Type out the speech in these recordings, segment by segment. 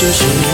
就是你。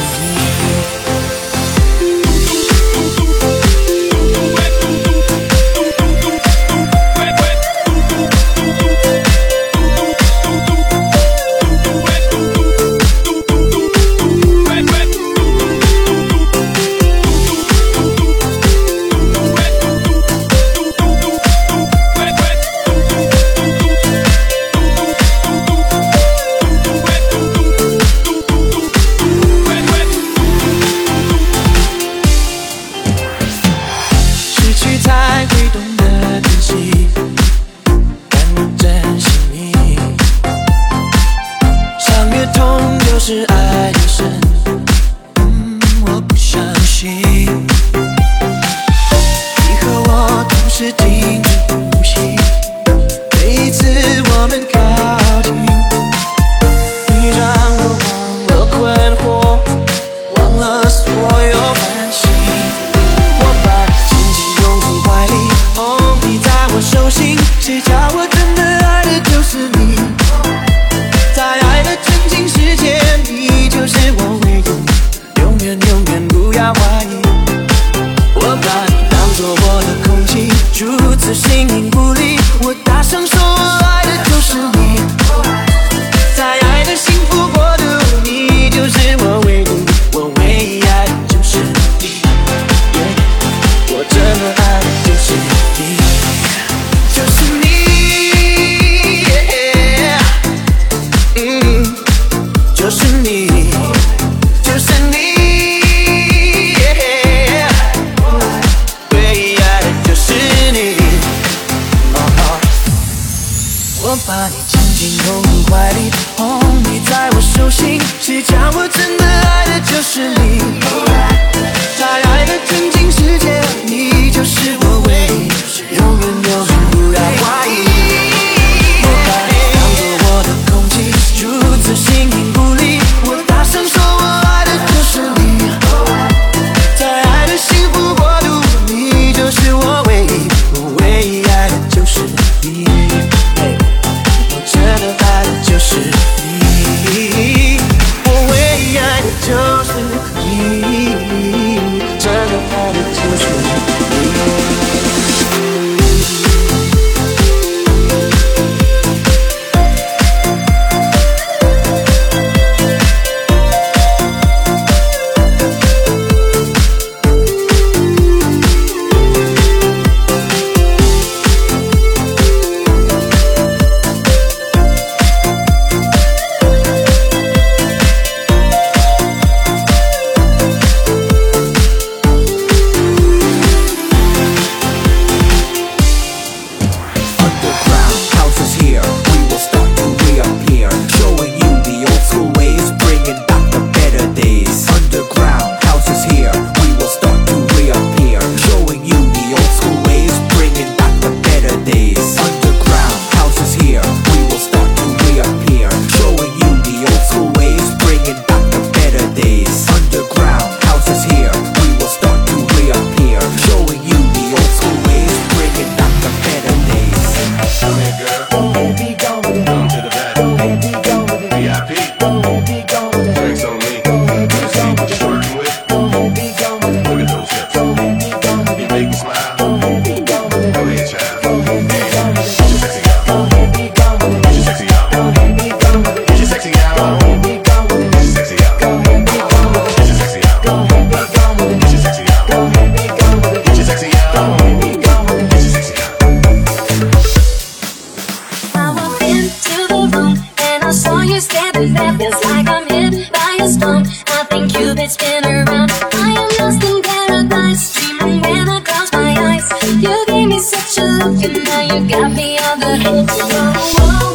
You gave me such a look and now you got me on the head. Whoa, whoa.